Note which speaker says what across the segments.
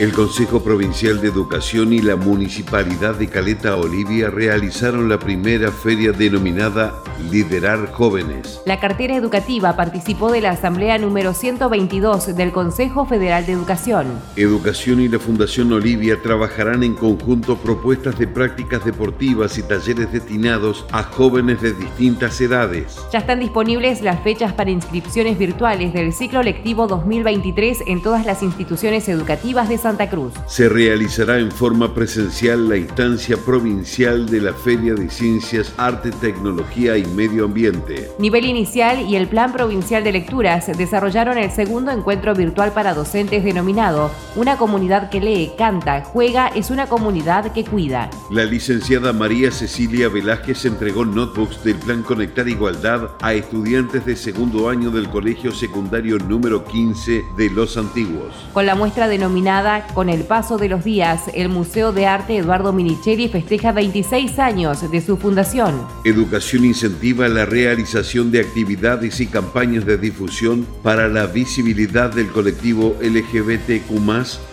Speaker 1: El Consejo Provincial de Educación y la Municipalidad de Caleta Olivia realizaron la primera feria denominada Liderar Jóvenes.
Speaker 2: La cartera educativa participó de la Asamblea número 122 del Consejo Federal de Educación.
Speaker 1: Educación y la Fundación Olivia trabajarán en conjunto propuestas de prácticas deportivas y talleres destinados a jóvenes de distintas edades.
Speaker 2: Ya están disponibles las fechas para inscripciones virtuales del ciclo lectivo 2023 en todas las instituciones educativas de San Santa Cruz.
Speaker 1: Se realizará en forma presencial la instancia provincial de la Feria de Ciencias, Arte, Tecnología y Medio Ambiente.
Speaker 2: Nivel inicial y el Plan Provincial de Lecturas desarrollaron el segundo encuentro virtual para docentes denominado Una comunidad que lee, canta, juega, es una comunidad que cuida.
Speaker 1: La licenciada María Cecilia Velázquez entregó notebooks del Plan Conectar Igualdad a estudiantes de segundo año del Colegio Secundario número 15 de Los Antiguos.
Speaker 2: Con la muestra denominada con el paso de los días, el Museo de Arte Eduardo Minichelli festeja 26 años de su fundación.
Speaker 1: Educación incentiva la realización de actividades y campañas de difusión para la visibilidad del colectivo LGBTQ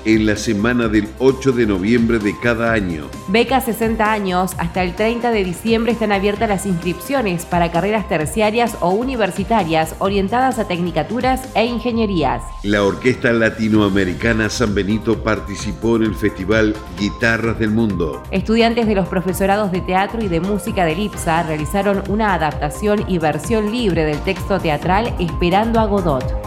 Speaker 1: en la semana del 8 de noviembre de cada año.
Speaker 2: Beca 60 años, hasta el 30 de diciembre están abiertas las inscripciones para carreras terciarias o universitarias orientadas a tecnicaturas e ingenierías.
Speaker 1: La Orquesta Latinoamericana San Benito participó en el festival Guitarras del Mundo.
Speaker 2: Estudiantes de los profesorados de teatro y de música del IPSA realizaron una adaptación y versión libre del texto teatral Esperando a Godot.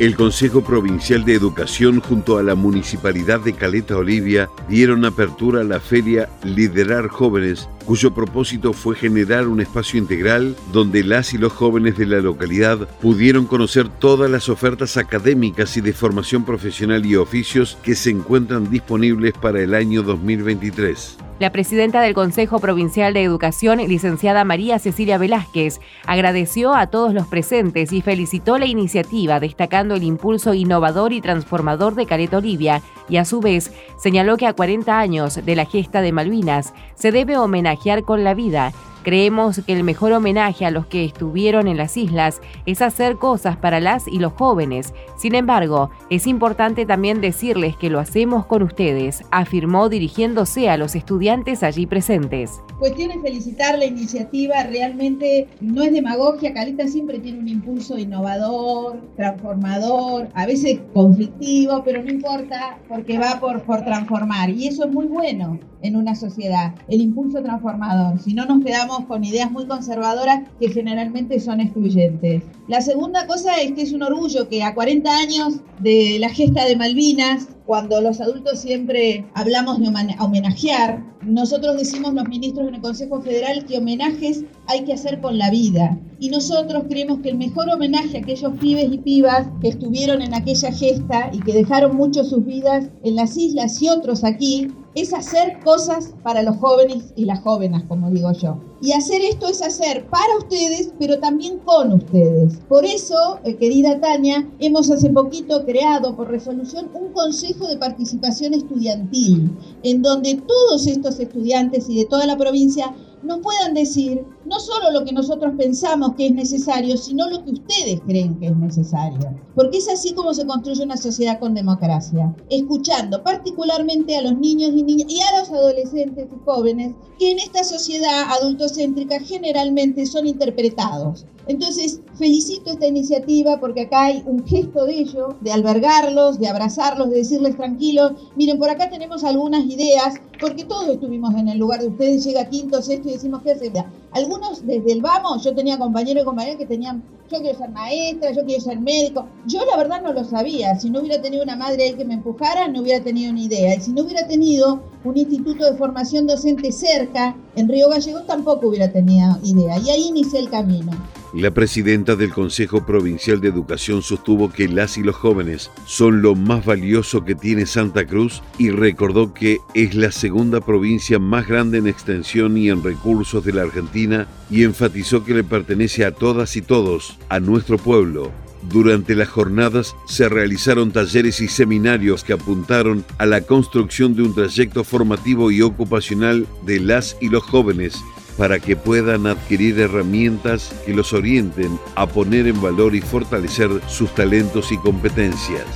Speaker 1: El Consejo Provincial de Educación junto a la Municipalidad de Caleta Olivia dieron apertura a la feria Liderar Jóvenes, cuyo propósito fue generar un espacio integral donde las y los jóvenes de la localidad pudieron conocer todas las ofertas académicas y de formación profesional y oficios que se encuentran disponibles para el año 2023.
Speaker 2: La presidenta del Consejo Provincial de Educación, licenciada María Cecilia Velázquez, agradeció a todos los presentes y felicitó la iniciativa, destacando el impulso innovador y transformador de Caleta Olivia, y a su vez señaló que a 40 años de la gesta de Malvinas se debe homenajear con la vida Creemos que el mejor homenaje a los que estuvieron en las islas es hacer cosas para las y los jóvenes. Sin embargo, es importante también decirles que lo hacemos con ustedes, afirmó dirigiéndose a los estudiantes allí presentes.
Speaker 3: Cuestión es felicitar la iniciativa, realmente no es demagogia, Caleta siempre tiene un impulso innovador, transformador, a veces conflictivo, pero no importa porque va por, por transformar y eso es muy bueno en una sociedad, el impulso transformador. Si no nos quedamos con ideas muy conservadoras que generalmente son excluyentes. La segunda cosa es que es un orgullo que a 40 años de la gesta de Malvinas, cuando los adultos siempre hablamos de homenajear, nosotros decimos los ministros en el Consejo Federal que homenajes hay que hacer con la vida. Y nosotros creemos que el mejor homenaje a aquellos pibes y pibas que estuvieron en aquella gesta y que dejaron mucho sus vidas en las islas y otros aquí, es hacer cosas para los jóvenes y las jóvenes, como digo yo. Y hacer esto es hacer para ustedes, pero también con ustedes. Por eso, eh, querida Tania, hemos hace poquito creado por resolución un consejo de participación estudiantil, en donde todos estos estudiantes y de toda la provincia nos puedan decir no solo lo que nosotros pensamos que es necesario, sino lo que ustedes creen que es necesario. Porque es así como se construye una sociedad con democracia, escuchando particularmente a los niños y niñas y a los adolescentes y jóvenes que en esta sociedad adultocéntrica generalmente son interpretados entonces, felicito esta iniciativa porque acá hay un gesto de ello, de albergarlos, de abrazarlos, de decirles tranquilos, miren, por acá tenemos algunas ideas, porque todos estuvimos en el lugar de ustedes, llega quinto, sexto y decimos, ¿qué hacer? Algunos desde el vamos, yo tenía compañeros y compañeras que tenían, yo quiero ser maestra, yo quiero ser médico. Yo la verdad no lo sabía. Si no hubiera tenido una madre ahí que me empujara, no hubiera tenido ni idea. Y si no hubiera tenido un instituto de formación docente cerca, en Río Gallegos, tampoco hubiera tenido idea. Y ahí inicié el camino.
Speaker 1: La presidenta del Consejo Provincial de Educación sostuvo que las y los jóvenes son lo más valioso que tiene Santa Cruz y recordó que es la segunda provincia más grande en extensión y en recursos de la Argentina y enfatizó que le pertenece a todas y todos, a nuestro pueblo. Durante las jornadas se realizaron talleres y seminarios que apuntaron a la construcción de un trayecto formativo y ocupacional de las y los jóvenes para que puedan adquirir herramientas que los orienten a poner en valor y fortalecer sus talentos y competencias.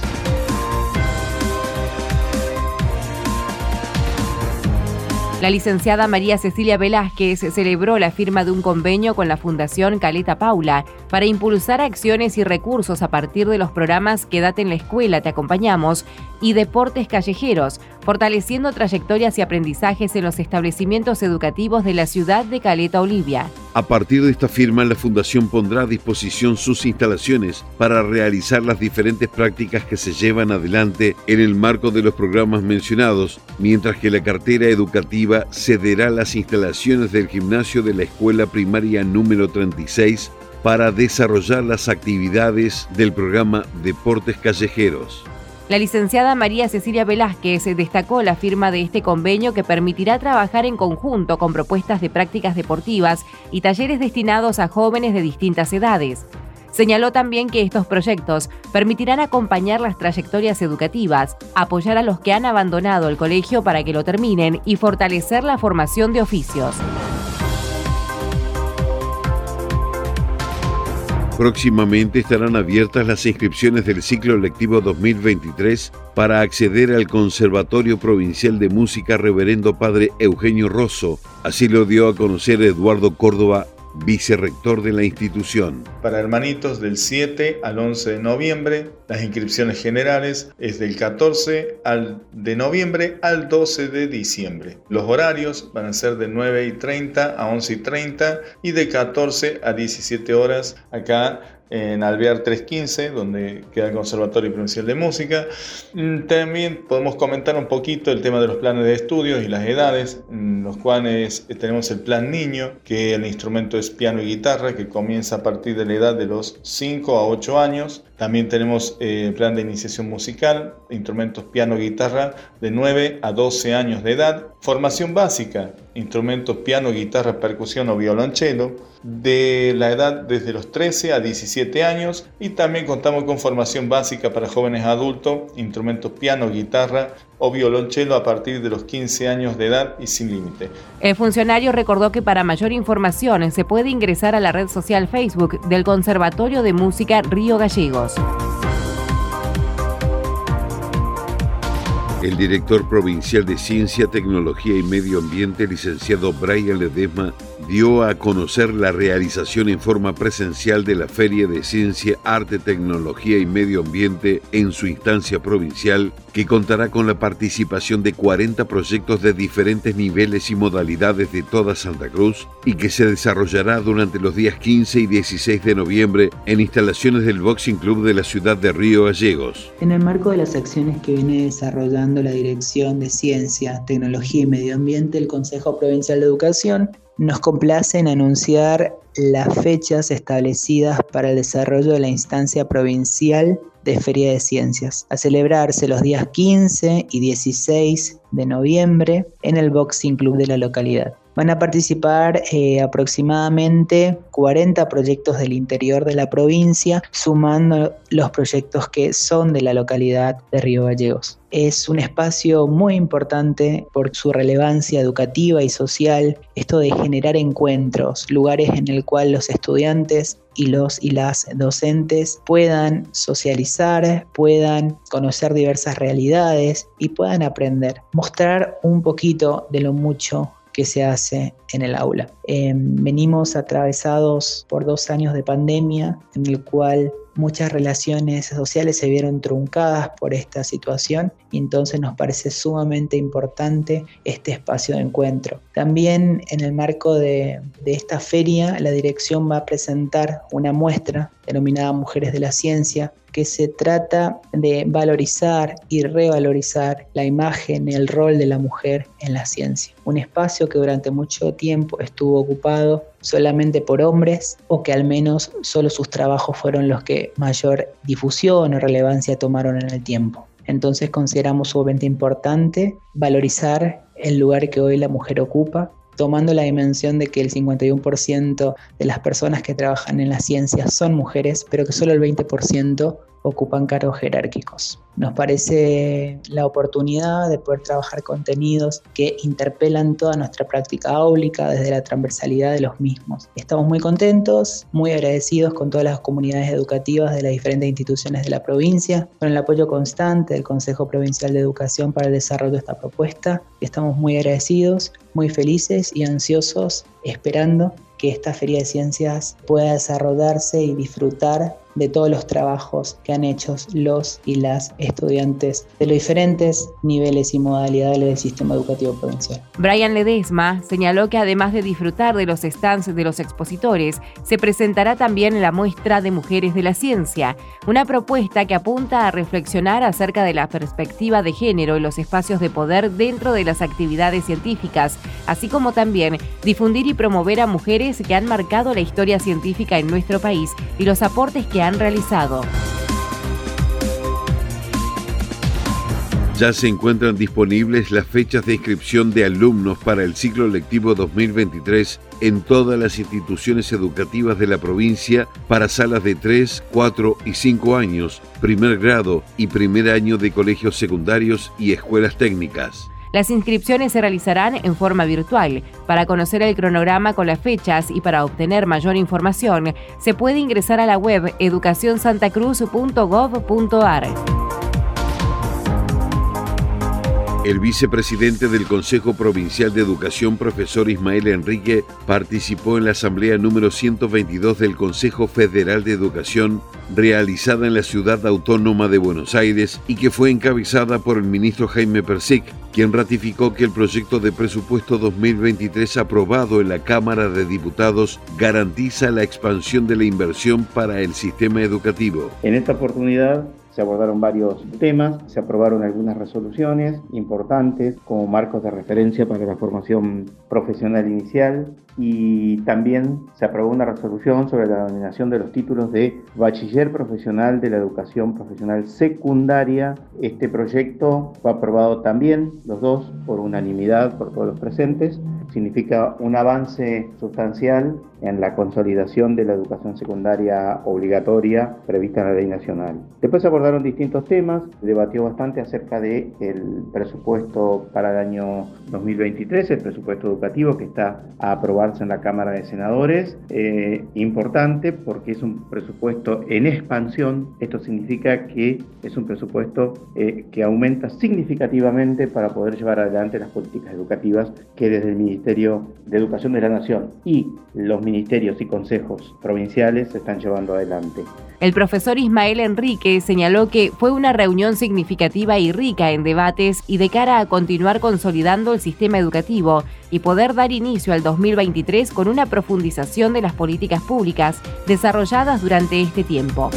Speaker 2: La licenciada María Cecilia Velázquez celebró la firma de un convenio con la Fundación Caleta Paula para impulsar acciones y recursos a partir de los programas Quédate en la escuela, te acompañamos y Deportes Callejeros, fortaleciendo trayectorias y aprendizajes en los establecimientos educativos de la ciudad de Caleta Olivia.
Speaker 1: A partir de esta firma, la Fundación pondrá a disposición sus instalaciones para realizar las diferentes prácticas que se llevan adelante en el marco de los programas mencionados, mientras que la cartera educativa cederá las instalaciones del gimnasio de la Escuela Primaria número 36 para desarrollar las actividades del programa Deportes Callejeros.
Speaker 2: La licenciada María Cecilia Velázquez destacó la firma de este convenio que permitirá trabajar en conjunto con propuestas de prácticas deportivas y talleres destinados a jóvenes de distintas edades. Señaló también que estos proyectos permitirán acompañar las trayectorias educativas, apoyar a los que han abandonado el colegio para que lo terminen y fortalecer la formación de oficios.
Speaker 1: Próximamente estarán abiertas las inscripciones del ciclo lectivo 2023 para acceder al Conservatorio Provincial de Música Reverendo Padre Eugenio Rosso. Así lo dio a conocer Eduardo Córdoba, vicerrector de la institución.
Speaker 4: Para hermanitos del 7 al 11 de noviembre, las inscripciones generales es del 14 al, de noviembre al 12 de diciembre. Los horarios van a ser de 9 y 30 a 11 y 30 y de 14 a 17 horas acá en Alvear 315, donde queda el Conservatorio Provincial de Música. Mm, también podemos comentar un poquito el tema de los planes de estudios y las edades, mm, los cuales eh, tenemos el plan niño, que el instrumento es piano y guitarra, que comienza a partir de la edad de los 5 a 8 años. También tenemos eh, el plan de iniciación musical, instrumentos piano y guitarra de 9 a 12 años de edad. Formación básica, instrumentos piano, guitarra, percusión o violonchelo, de la edad desde los 13 a 17 años. Y también contamos con formación básica para jóvenes adultos, instrumentos piano, guitarra o violonchelo a partir de los 15 años de edad y sin límite.
Speaker 2: El funcionario recordó que para mayor información se puede ingresar a la red social Facebook del Conservatorio de Música Río Gallegos.
Speaker 1: El director provincial de Ciencia, Tecnología y Medio Ambiente, licenciado Brian Ledesma, dio a conocer la realización en forma presencial de la Feria de Ciencia, Arte, Tecnología y Medio Ambiente en su instancia provincial, que contará con la participación de 40 proyectos de diferentes niveles y modalidades de toda Santa Cruz y que se desarrollará durante los días 15 y 16 de noviembre en instalaciones del Boxing Club de la ciudad de Río Gallegos.
Speaker 5: En el marco de las acciones que viene desarrollando la Dirección de Ciencia, Tecnología y Medio Ambiente, el Consejo Provincial de Educación nos complace en anunciar las fechas establecidas para el desarrollo de la instancia provincial de Feria de Ciencias, a celebrarse los días 15 y 16 de noviembre en el Boxing Club de la localidad. Van a participar eh, aproximadamente 40 proyectos del interior de la provincia, sumando los proyectos que son de la localidad de Río Gallegos. Es un espacio muy importante por su relevancia educativa y social, esto de generar encuentros, lugares en el cual los estudiantes y los y las docentes puedan socializar, puedan conocer diversas realidades y puedan aprender, mostrar un poquito de lo mucho que se hace en el aula. Em, venimos atravesados por dos años de pandemia en el cual muchas relaciones sociales se vieron truncadas por esta situación y entonces nos parece sumamente importante este espacio de encuentro. También en el marco de, de esta feria la dirección va a presentar una muestra denominada Mujeres de la Ciencia que se trata de valorizar y revalorizar la imagen el rol de la mujer en la ciencia. Un espacio que durante mucho tiempo estuvo ocupado solamente por hombres o que al menos solo sus trabajos fueron los que mayor difusión o relevancia tomaron en el tiempo. Entonces consideramos sumamente importante valorizar el lugar que hoy la mujer ocupa, tomando la dimensión de que el 51% de las personas que trabajan en la ciencia son mujeres, pero que solo el 20% ocupan cargos jerárquicos. Nos parece la oportunidad de poder trabajar contenidos que interpelan toda nuestra práctica áulica desde la transversalidad de los mismos. Estamos muy contentos, muy agradecidos con todas las comunidades educativas de las diferentes instituciones de la provincia, con el apoyo constante del Consejo Provincial de Educación para el desarrollo de esta propuesta. Estamos muy agradecidos, muy felices y ansiosos esperando que esta feria de ciencias pueda desarrollarse y disfrutar de todos los trabajos que han hecho los y las estudiantes de los diferentes niveles y modalidades del sistema educativo provincial.
Speaker 2: Brian Ledesma señaló que además de disfrutar de los stands de los expositores, se presentará también la muestra de mujeres de la ciencia, una propuesta que apunta a reflexionar acerca de la perspectiva de género en los espacios de poder dentro de las actividades científicas, así como también difundir y promover a mujeres que han marcado la historia científica en nuestro país y los aportes que han realizado.
Speaker 1: Ya se encuentran disponibles las fechas de inscripción de alumnos para el ciclo lectivo 2023 en todas las instituciones educativas de la provincia para salas de 3, 4 y 5 años, primer grado y primer año de colegios secundarios y escuelas técnicas.
Speaker 2: Las inscripciones se realizarán en forma virtual. Para conocer el cronograma con las fechas y para obtener mayor información, se puede ingresar a la web educacionsantacruz.gov.ar.
Speaker 1: El vicepresidente del Consejo Provincial de Educación, profesor Ismael Enrique, participó en la asamblea número 122 del Consejo Federal de Educación, realizada en la ciudad autónoma de Buenos Aires y que fue encabezada por el ministro Jaime Persic, quien ratificó que el proyecto de presupuesto 2023 aprobado en la Cámara de Diputados garantiza la expansión de la inversión para el sistema educativo.
Speaker 6: En esta oportunidad se abordaron varios temas, se aprobaron algunas resoluciones importantes como marcos de referencia para la formación profesional inicial y también se aprobó una resolución sobre la denominación de los títulos de bachiller profesional de la educación profesional secundaria. Este proyecto fue aprobado también, los dos, por unanimidad por todos los presentes. Significa un avance sustancial en la consolidación de la educación secundaria obligatoria prevista en la ley nacional. Después abordaron distintos temas, debatió bastante acerca del el presupuesto para el año 2023, el presupuesto educativo que está a aprobarse en la Cámara de Senadores. Eh, importante porque es un presupuesto en expansión, esto significa que es un presupuesto eh, que aumenta significativamente para poder llevar adelante las políticas educativas que desde el Ministerio de Educación de la Nación y los ministerios y consejos provinciales están llevando adelante.
Speaker 2: El profesor Ismael Enrique señaló que fue una reunión significativa y rica en debates y de cara a continuar consolidando el sistema educativo y poder dar inicio al 2023 con una profundización de las políticas públicas desarrolladas durante este tiempo.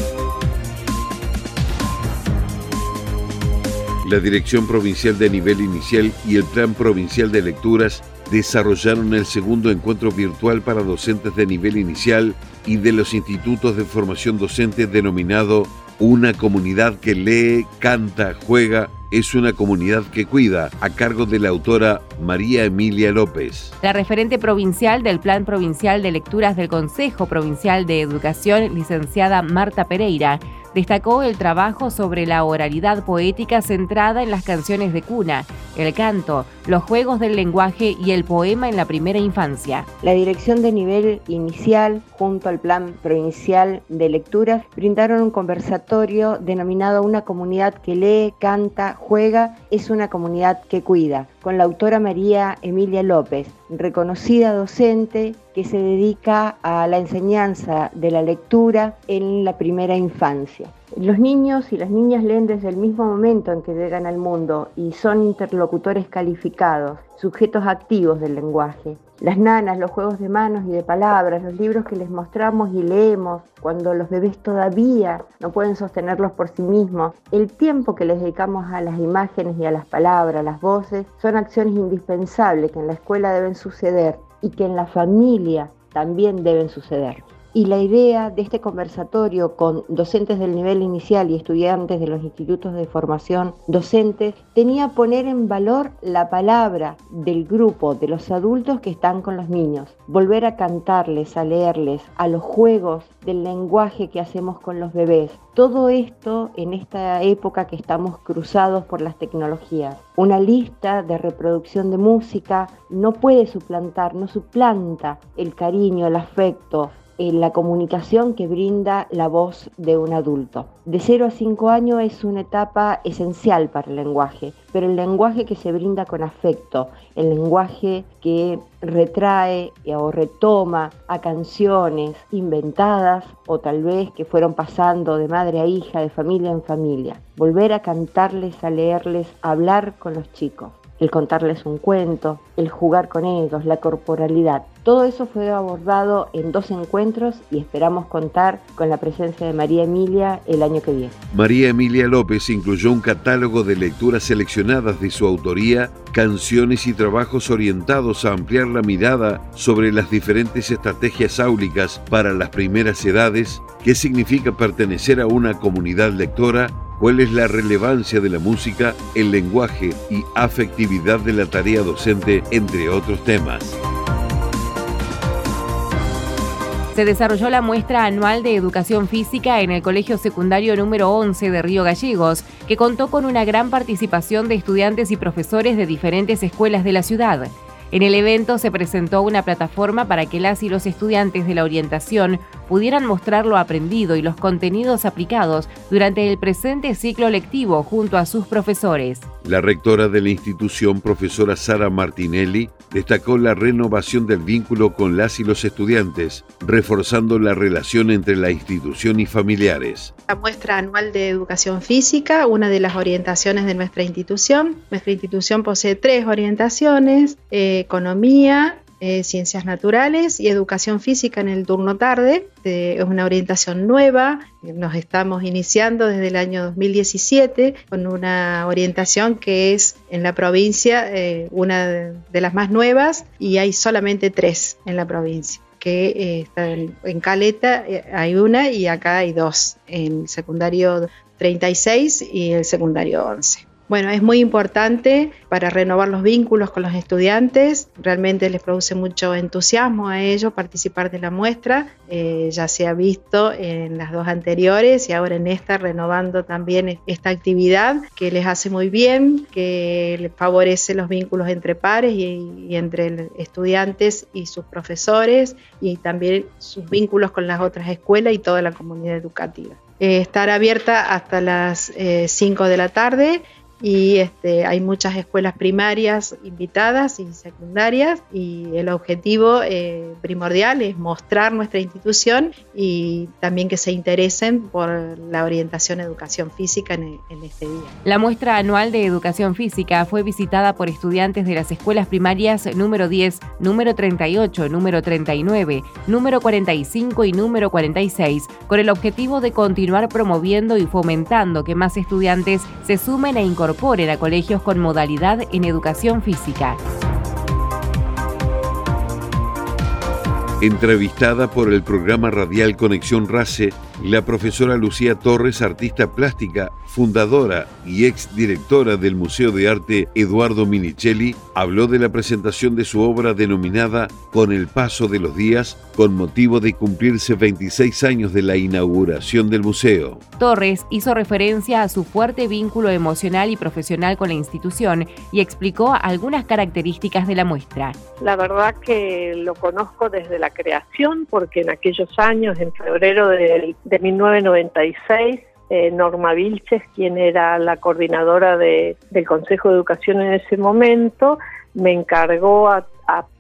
Speaker 1: La Dirección Provincial de Nivel Inicial y el Plan Provincial de Lecturas desarrollaron el segundo encuentro virtual para docentes de nivel inicial y de los institutos de formación docente denominado Una comunidad que lee, canta, juega, es una comunidad que cuida, a cargo de la autora María Emilia López.
Speaker 2: La referente provincial del Plan Provincial de Lecturas del Consejo Provincial de Educación, licenciada Marta Pereira, destacó el trabajo sobre la oralidad poética centrada en las canciones de cuna, el canto, los juegos del lenguaje y el poema en la primera infancia.
Speaker 7: La dirección de nivel inicial junto al Plan Provincial de Lecturas brindaron un conversatorio denominado Una comunidad que lee, canta, juega, es una comunidad que cuida, con la autora María Emilia López, reconocida docente que se dedica a la enseñanza de la lectura en la primera infancia. Los niños y las niñas leen desde el mismo momento en que llegan al mundo y son interlocutores calificados, sujetos activos del lenguaje. Las nanas, los juegos de manos y de palabras, los libros que les mostramos y leemos cuando los bebés todavía no pueden sostenerlos por sí mismos, el tiempo que les dedicamos a las imágenes y a las palabras, a las voces, son acciones indispensables que en la escuela deben suceder y que en la familia también deben suceder. Y la idea de este conversatorio con docentes del nivel inicial y estudiantes de los institutos de formación docente tenía poner en valor la palabra del grupo de los adultos que están con los niños, volver a cantarles, a leerles, a los juegos del lenguaje que hacemos con los bebés. Todo esto en esta época que estamos cruzados por las tecnologías. Una lista de reproducción de música no puede suplantar, no suplanta el cariño, el afecto, en la comunicación que brinda la voz de un adulto. De 0 a 5 años es una etapa esencial para el lenguaje, pero el lenguaje que se brinda con afecto, el lenguaje que retrae o retoma a canciones inventadas o tal vez que fueron pasando de madre a hija, de familia en familia. Volver a cantarles, a leerles, a hablar con los chicos el contarles un cuento, el jugar con ellos, la corporalidad. Todo eso fue abordado en dos encuentros y esperamos contar con la presencia de María Emilia el año que viene.
Speaker 1: María Emilia López incluyó un catálogo de lecturas seleccionadas de su autoría, canciones y trabajos orientados a ampliar la mirada sobre las diferentes estrategias áulicas para las primeras edades, qué significa pertenecer a una comunidad lectora cuál es la relevancia de la música, el lenguaje y afectividad de la tarea docente, entre otros temas.
Speaker 2: Se desarrolló la muestra anual de educación física en el Colegio Secundario número 11 de Río Gallegos, que contó con una gran participación de estudiantes y profesores de diferentes escuelas de la ciudad. En el evento se presentó una plataforma para que las y los estudiantes de la orientación pudieran mostrar lo aprendido y los contenidos aplicados durante el presente ciclo lectivo junto a sus profesores.
Speaker 1: La rectora de la institución, profesora Sara Martinelli, destacó la renovación del vínculo con las y los estudiantes, reforzando la relación entre la institución y familiares.
Speaker 8: La muestra anual de educación física, una de las orientaciones de nuestra institución. Nuestra institución posee tres orientaciones, eh, economía, eh, ciencias naturales y educación física en el turno tarde. es una orientación nueva, nos estamos iniciando desde el año 2017 con una orientación que es en la provincia eh, una de las más nuevas y hay solamente tres en la provincia que eh, está en, Caleta hay una y acá hay dos, en el secundario 36 y el secundario 11. Bueno, es muy importante para renovar los vínculos con los estudiantes. Realmente les produce mucho entusiasmo a ellos participar de la muestra. Eh, ya se ha visto en las dos anteriores y ahora en esta renovando también esta actividad que les hace muy bien, que les favorece los vínculos entre pares y, entre estudiantes y sus profesores y también sus vínculos con las otras escuelas y toda la comunidad educativa. Eh, estar abierta hasta las 5 eh, de la tarde y este, hay muchas escuelas primarias invitadas y secundarias y el objetivo eh, primordial es mostrar nuestra institución y también que se interesen por la orientación educación física en, en este día.
Speaker 2: La muestra anual de educación física fue visitada por estudiantes de las escuelas primarias número 10, número 38, número 39, número 45 y número 46 con el objetivo de continuar promoviendo y fomentando que más estudiantes se sumen a incorporar incorporen a colegios con modalidad en educación física.
Speaker 1: Entrevistada por el programa radial Conexión RACE, la profesora Lucía Torres, artista plástica, fundadora y ex directora del Museo de Arte Eduardo Minichelli, habló de la presentación de su obra denominada Con el paso de los días, con motivo de cumplirse 26 años de la inauguración del museo.
Speaker 2: Torres hizo referencia a su fuerte vínculo emocional y profesional con la institución y explicó algunas características de la muestra.
Speaker 9: La verdad que lo conozco desde la creación, porque en aquellos años, en febrero de, de 1996, eh, Norma Vilches, quien era la coordinadora del Consejo de Educación en ese momento, me encargó a,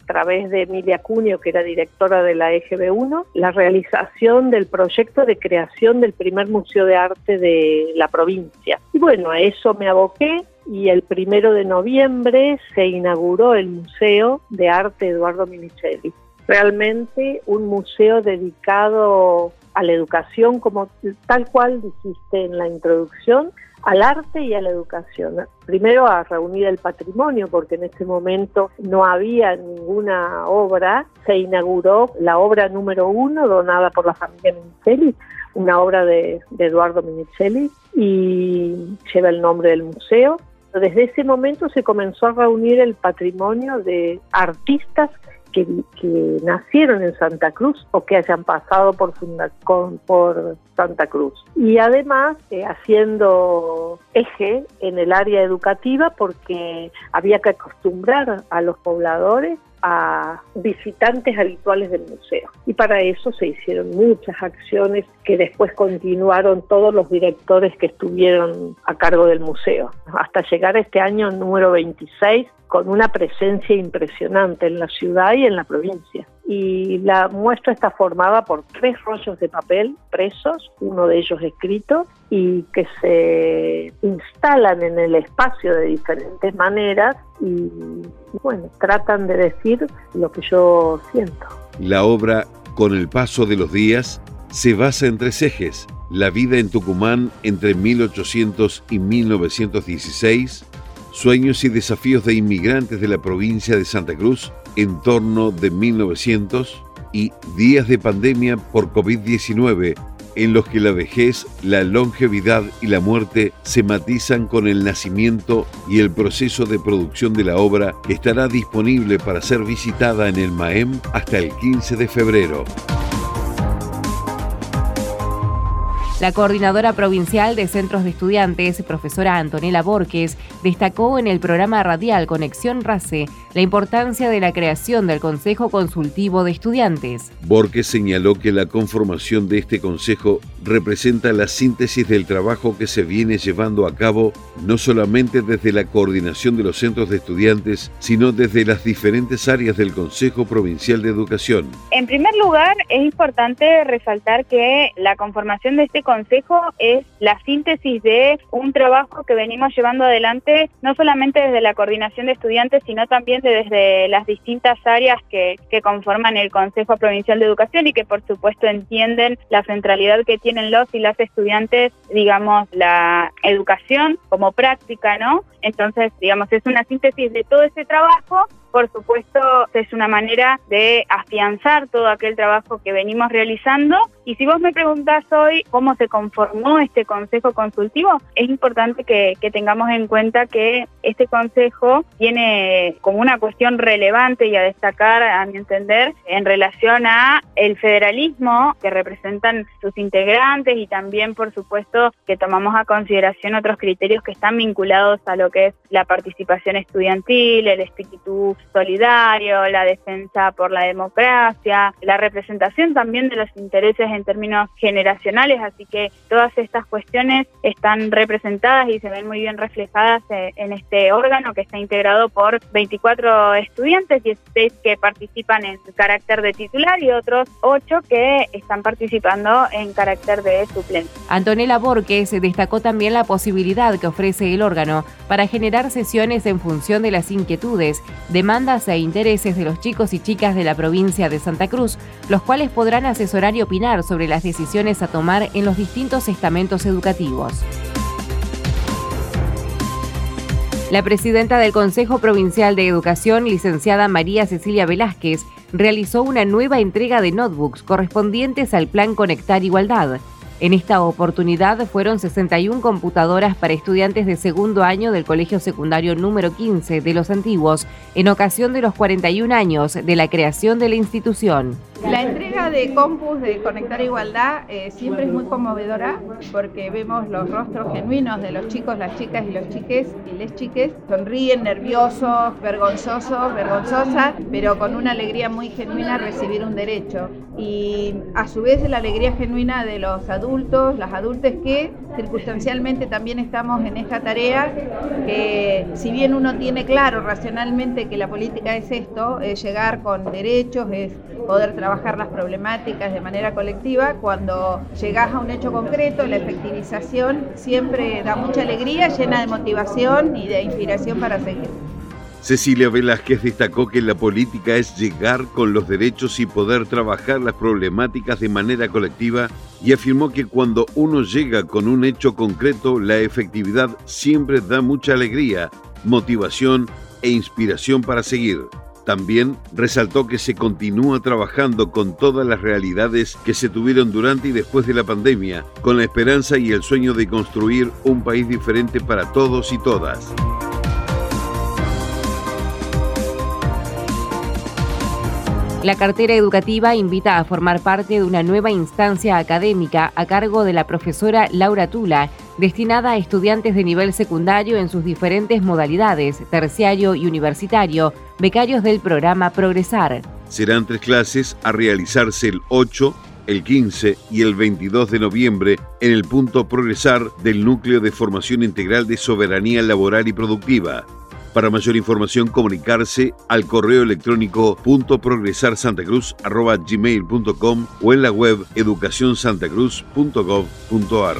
Speaker 9: través de Emilia Cunio, que era directora de la EGB1, la realización del proyecto de creación del primer museo de arte de la provincia. Y bueno, a eso me aboqué y el primero de noviembre se inauguró el Museo de Arte Eduardo Minichelli. Realmente un museo dedicado a la educación como tal cual dijiste en la introducción, al arte y a la educación. Primero a reunir el patrimonio, porque en ese momento no había ninguna obra. Se inauguró la obra número uno donada por la familia Minicelli, una obra de, de Eduardo Minicelli, y lleva el nombre del museo. Desde ese momento se comenzó a reunir el patrimonio de artistas que, nacieron en Santa Cruz o que hayan pasado por, por Santa Cruz. Y además eh, haciendo eje en el área educativa porque había que acostumbrar a los pobladores a visitantes habituales del museo. Y para eso se hicieron muchas acciones que después continuaron todos los directores que estuvieron a cargo del museo, hasta llegar a este año número 26 con una presencia impresionante en la ciudad y en la provincia. Y la muestra está formada por tres rollos de papel presos, uno de ellos escrito, y que se instalan en el espacio de diferentes maneras y, bueno, tratan de decir lo que yo siento.
Speaker 1: La obra, con el paso de los días, se basa en tres ejes. La vida en Tucumán entre 1800 y 1916, Sueños y desafíos de inmigrantes de la provincia de Santa Cruz en torno de 1900 y días de pandemia por COVID-19 en los que la vejez, la longevidad y la muerte se matizan con el nacimiento y el proceso de producción de la obra que estará disponible para ser visitada en el MAEM hasta el 15 de febrero.
Speaker 2: La coordinadora provincial de centros de estudiantes, profesora Antonella Borges, destacó en el programa radial Conexión RACE la importancia de la creación del Consejo Consultivo de Estudiantes.
Speaker 1: Borges señaló que la conformación de este consejo representa la síntesis del trabajo que se viene llevando a cabo no solamente desde la coordinación de los centros de estudiantes, sino desde las diferentes áreas del Consejo Provincial de Educación.
Speaker 10: En primer lugar, es importante resaltar que la conformación de este consejo es la síntesis de un trabajo que venimos llevando adelante no solamente desde la coordinación de estudiantes, sino también desde las distintas áreas que, que conforman el Consejo Provincial de Educación y que por supuesto entienden la centralidad que tiene los y las estudiantes, digamos, la educación como práctica, ¿no? Entonces, digamos, es una síntesis de todo ese trabajo por supuesto, es una manera de afianzar todo aquel trabajo que venimos realizando. Y si vos me preguntás hoy cómo se conformó este Consejo Consultivo, es importante que, tengamos en cuenta que este Consejo tiene como una cuestión relevante y a destacar, a mi entender, en relación a el federalismo que representan sus integrantes y también, por supuesto, que tomamos a consideración otros criterios que están vinculados a lo que es la participación estudiantil, el espíritu solidario, la defensa por la democracia, la representación también de los intereses en términos generacionales, así que todas estas cuestiones están representadas y se ven muy bien reflejadas eh, en este órgano que está integrado por 24 estudiantes, 16 que participan en carácter de titular y otros 8 que están participando en carácter de suplente.
Speaker 2: Antonella Borges destacó también la posibilidad que ofrece el órgano para generar sesiones en función de las inquietudes, demandas e intereses de los chicos y chicas de la provincia de Santa Cruz, los cuales podrán asesorar y opinar sobre las decisiones a tomar en los distintos estamentos educativos. La presidenta del Consejo Provincial de Educación, licenciada María Cecilia Velázquez, realizó una nueva entrega de notebooks correspondientes al Plan Conectar Igualdad. En esta oportunidad fueron 61 computadoras para estudiantes de segundo año del Colegio Secundario número 15 de los Antiguos, en ocasión de los 41 años de la creación de la institución.
Speaker 11: La entrega de Compus de Conectar Igualdad eh, siempre es muy conmovedora porque vemos los rostros genuinos de los chicos, las chicas y los chiques y les chiques. Sonríen, nerviosos, vergonzosos, vergonzosas, pero con una alegría muy genuina recibir un derecho. Y a su vez la alegría genuina de los adultos, las adultas que circunstancialmente también estamos en esta tarea, que si bien uno tiene claro racionalmente que la política es esto, es llegar con derechos, es poder trabajar las problemáticas de manera colectiva, cuando llegas a un hecho concreto, la efectivización siempre da mucha alegría, llena de motivación y de inspiración para seguir.
Speaker 1: Cecilia Velázquez destacó que la política es llegar con los derechos y poder trabajar las problemáticas de manera colectiva y afirmó que cuando uno llega con un hecho concreto, la efectividad siempre da mucha alegría, motivación e inspiración para seguir. También resaltó que se continúa trabajando con todas las realidades que se tuvieron durante y después de la pandemia, con la esperanza y el sueño de construir un país diferente para todos y todas.
Speaker 2: La cartera educativa invita a formar parte de una nueva instancia académica a cargo de la profesora Laura Tula, destinada a estudiantes de nivel secundario en sus diferentes modalidades, terciario y universitario, becarios del programa Progresar.
Speaker 1: Serán tres clases a realizarse el 8, el 15 y el 22 de noviembre en el punto Progresar del Núcleo de Formación Integral de Soberanía Laboral y Productiva. Para mayor información, comunicarse al correo electrónico .progresarsantacruz.gmail.com o en la web educacionsantacruz.gov.ar.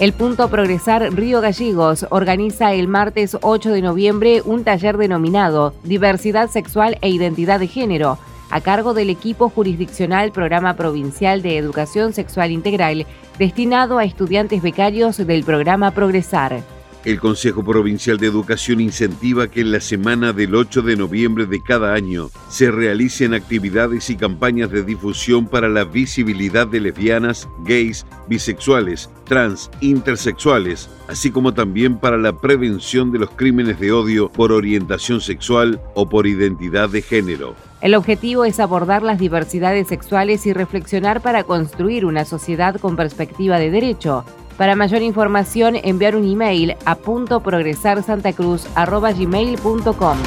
Speaker 2: El Punto Progresar Río Gallegos organiza el martes 8 de noviembre un taller denominado Diversidad Sexual e Identidad de Género a cargo del equipo jurisdiccional Programa Provincial de Educación Sexual Integral, destinado a estudiantes becarios del programa Progresar.
Speaker 1: El Consejo Provincial de Educación incentiva que en la semana del 8 de noviembre de cada año se realicen actividades y campañas de difusión para la visibilidad de lesbianas, gays, bisexuales, trans, intersexuales, así como también para la prevención de los crímenes de odio por orientación sexual o por identidad de género.
Speaker 2: El objetivo es abordar las diversidades sexuales y reflexionar para construir una sociedad con perspectiva de derecho. Para mayor información, enviar un email a puntoprogresarsantacruz.gmail.com.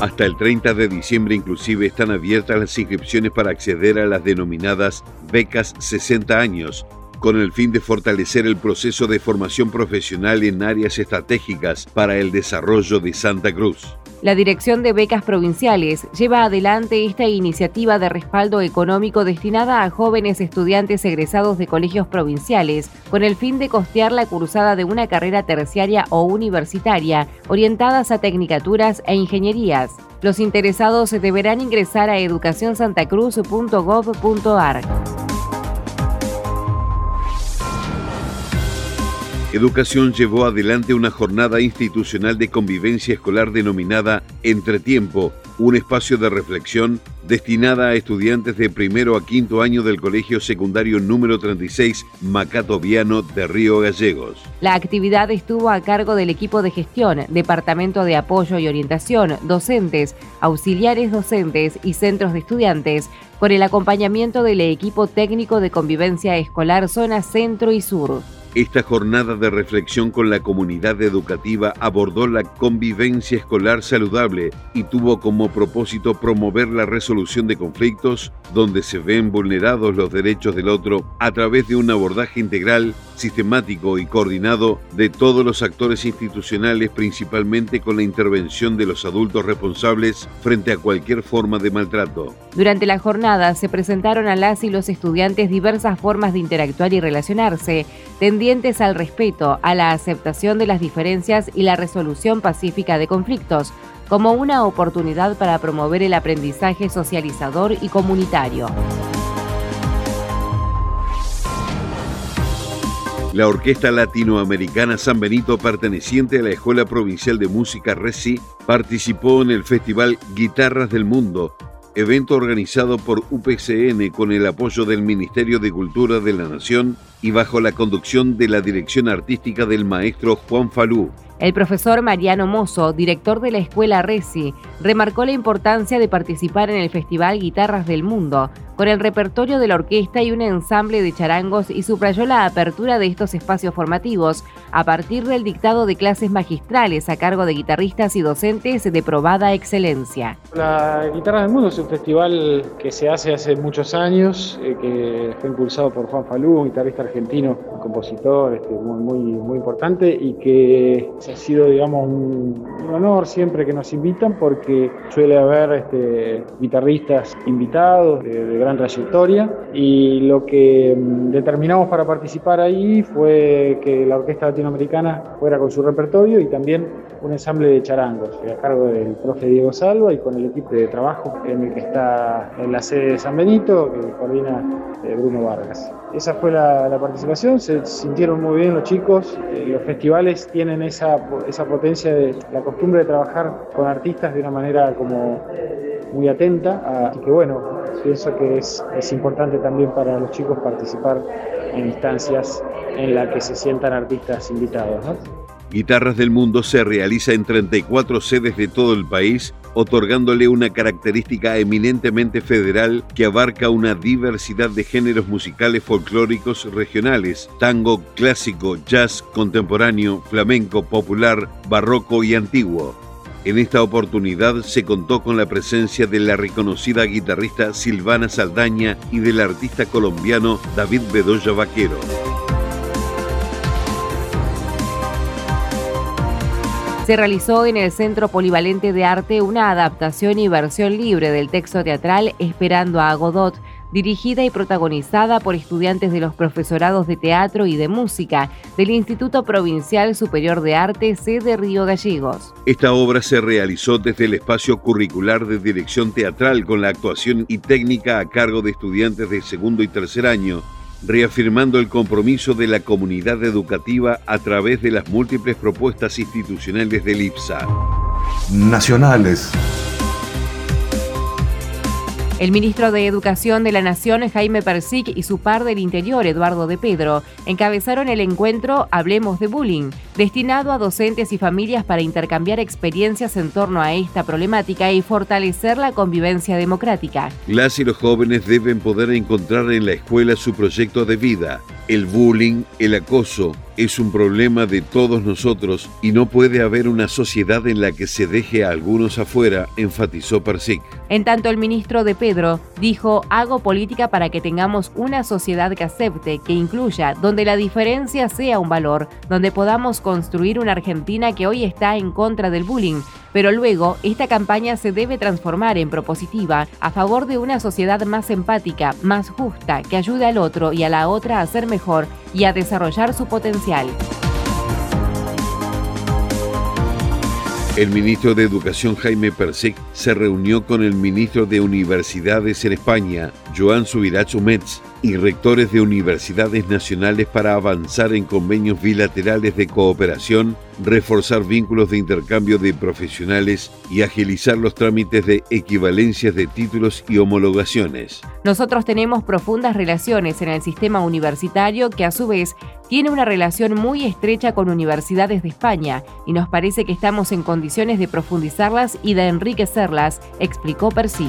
Speaker 1: Hasta el 30 de diciembre inclusive están abiertas las inscripciones para acceder a las denominadas becas 60 años, con el fin de fortalecer el proceso de formación profesional en áreas estratégicas para el desarrollo de Santa Cruz.
Speaker 2: La Dirección de Becas Provinciales lleva adelante esta iniciativa de respaldo económico destinada a jóvenes estudiantes egresados de colegios provinciales con el fin de costear la cursada de una carrera terciaria o universitaria orientadas a tecnicaturas e ingenierías. Los interesados deberán ingresar a educacionsantacruz.gov.ar.
Speaker 1: Educación llevó adelante una jornada institucional de convivencia escolar denominada Entretiempo, un espacio de reflexión destinada a estudiantes de primero a quinto año del Colegio Secundario número 36 Macato Viano de Río Gallegos.
Speaker 2: La actividad estuvo a cargo del equipo de gestión, Departamento de Apoyo y Orientación, docentes, auxiliares docentes y centros de estudiantes, con el acompañamiento del equipo técnico de convivencia escolar zona centro y sur.
Speaker 1: Esta jornada de reflexión con la comunidad educativa abordó la convivencia escolar saludable y tuvo como propósito promover la resolución de conflictos donde se ven vulnerados los derechos del otro a través de un abordaje integral, sistemático y coordinado de todos los actores institucionales, principalmente con la intervención de los adultos responsables frente a cualquier forma de maltrato.
Speaker 2: Durante la jornada se presentaron a las y los estudiantes diversas formas de interactuar y relacionarse, al respeto, a la aceptación de las diferencias y la resolución pacífica de conflictos, como una oportunidad para promover el aprendizaje socializador y comunitario.
Speaker 1: La Orquesta Latinoamericana San Benito, perteneciente a la Escuela Provincial de Música RECI, participó en el Festival Guitarras del Mundo, evento organizado por UPCN con el apoyo del Ministerio de Cultura de la Nación y bajo la conducción de la dirección artística del maestro Juan Falú.
Speaker 2: El profesor Mariano Mozo, director de la escuela RECI, remarcó la importancia de participar en el Festival Guitarras del Mundo, con el repertorio de la orquesta y un ensamble de charangos y subrayó la apertura de estos espacios formativos a partir del dictado de clases magistrales a cargo de guitarristas y docentes de probada excelencia.
Speaker 12: La Guitarras del Mundo es un festival que se hace hace muchos años, eh, que fue impulsado por Juan Falú, un guitarrista argentino, compositor este, muy, muy, muy importante y que ha sido, digamos, un, honor siempre que nos invitan porque suele haber este, guitarristas invitados de, de gran trayectoria y lo que mm, determinamos para participar ahí fue que la Orquesta Latinoamericana fuera con su repertorio y también un ensamble de charangos a cargo del profe Diego Salva y con el equipo de trabajo en el que está en la sede de San Benito, que coordina eh, Bruno Vargas. Esa fue la, participación, se sintieron muy bien los chicos, eh, los festivales tienen esa, esa potencia de la costumbre de trabajar con artistas de una manera como muy atenta, así que bueno, pienso que es, es importante también para los chicos participar en instancias en las que se sientan artistas invitados.
Speaker 1: Guitarras del Mundo se realiza en 34 sedes de todo el país, otorgándole una característica eminentemente federal que abarca una diversidad de géneros musicales folclóricos regionales, tango, clásico, jazz, contemporáneo, flamenco, popular, barroco y antiguo. En esta oportunidad se contó con la presencia de la reconocida guitarrista Silvana Saldaña y del artista colombiano David Bedoya Vaquero.
Speaker 2: Se realizó en el Centro Polivalente de Arte una adaptación y versión libre del texto teatral Esperando a Godot, dirigida y protagonizada por estudiantes de los profesorados de teatro y de música del Instituto Provincial Superior de Arte sede Río Gallegos.
Speaker 1: Esta obra se realizó desde el espacio curricular de dirección teatral con la actuación y técnica a cargo de estudiantes de segundo y tercer año reafirmando el compromiso de la comunidad educativa a través de las múltiples propuestas institucionales del IPSA.
Speaker 13: Nacionales.
Speaker 2: El ministro de Educación de la Nación, Jaime Persic, y su par del Interior, Eduardo de Pedro, encabezaron el encuentro Hablemos de Bullying, destinado a docentes y familias para intercambiar experiencias en torno a esta problemática y fortalecer la convivencia democrática.
Speaker 1: Las y los jóvenes deben poder encontrar en la escuela su proyecto de vida. El bullying, el acoso, es un problema de todos nosotros y no puede haber una sociedad en la que se deje a algunos afuera, enfatizó Persic.
Speaker 2: En tanto, el ministro de Pedro dijo, hago política para que tengamos una sociedad que acepte, que incluya, donde la diferencia sea un valor, donde podamos construir una Argentina que hoy está en contra del bullying, pero luego esta campaña se debe transformar en propositiva a favor de una sociedad más empática, más justa, que ayude al otro y a la otra a ser mejor y a desarrollar su potencial.
Speaker 1: El ministro de Educación Jaime Persec se reunió con el ministro de Universidades en España, Joan Subirats Metz, y rectores de universidades nacionales para avanzar en convenios bilaterales de cooperación, reforzar vínculos de intercambio de profesionales y agilizar los trámites de equivalencias de títulos y homologaciones.
Speaker 2: Nosotros tenemos profundas relaciones en el sistema universitario que a su vez tiene una relación muy estrecha con universidades de España y nos parece que estamos en condiciones de profundizarlas y de enriquecerlas, explicó Percy.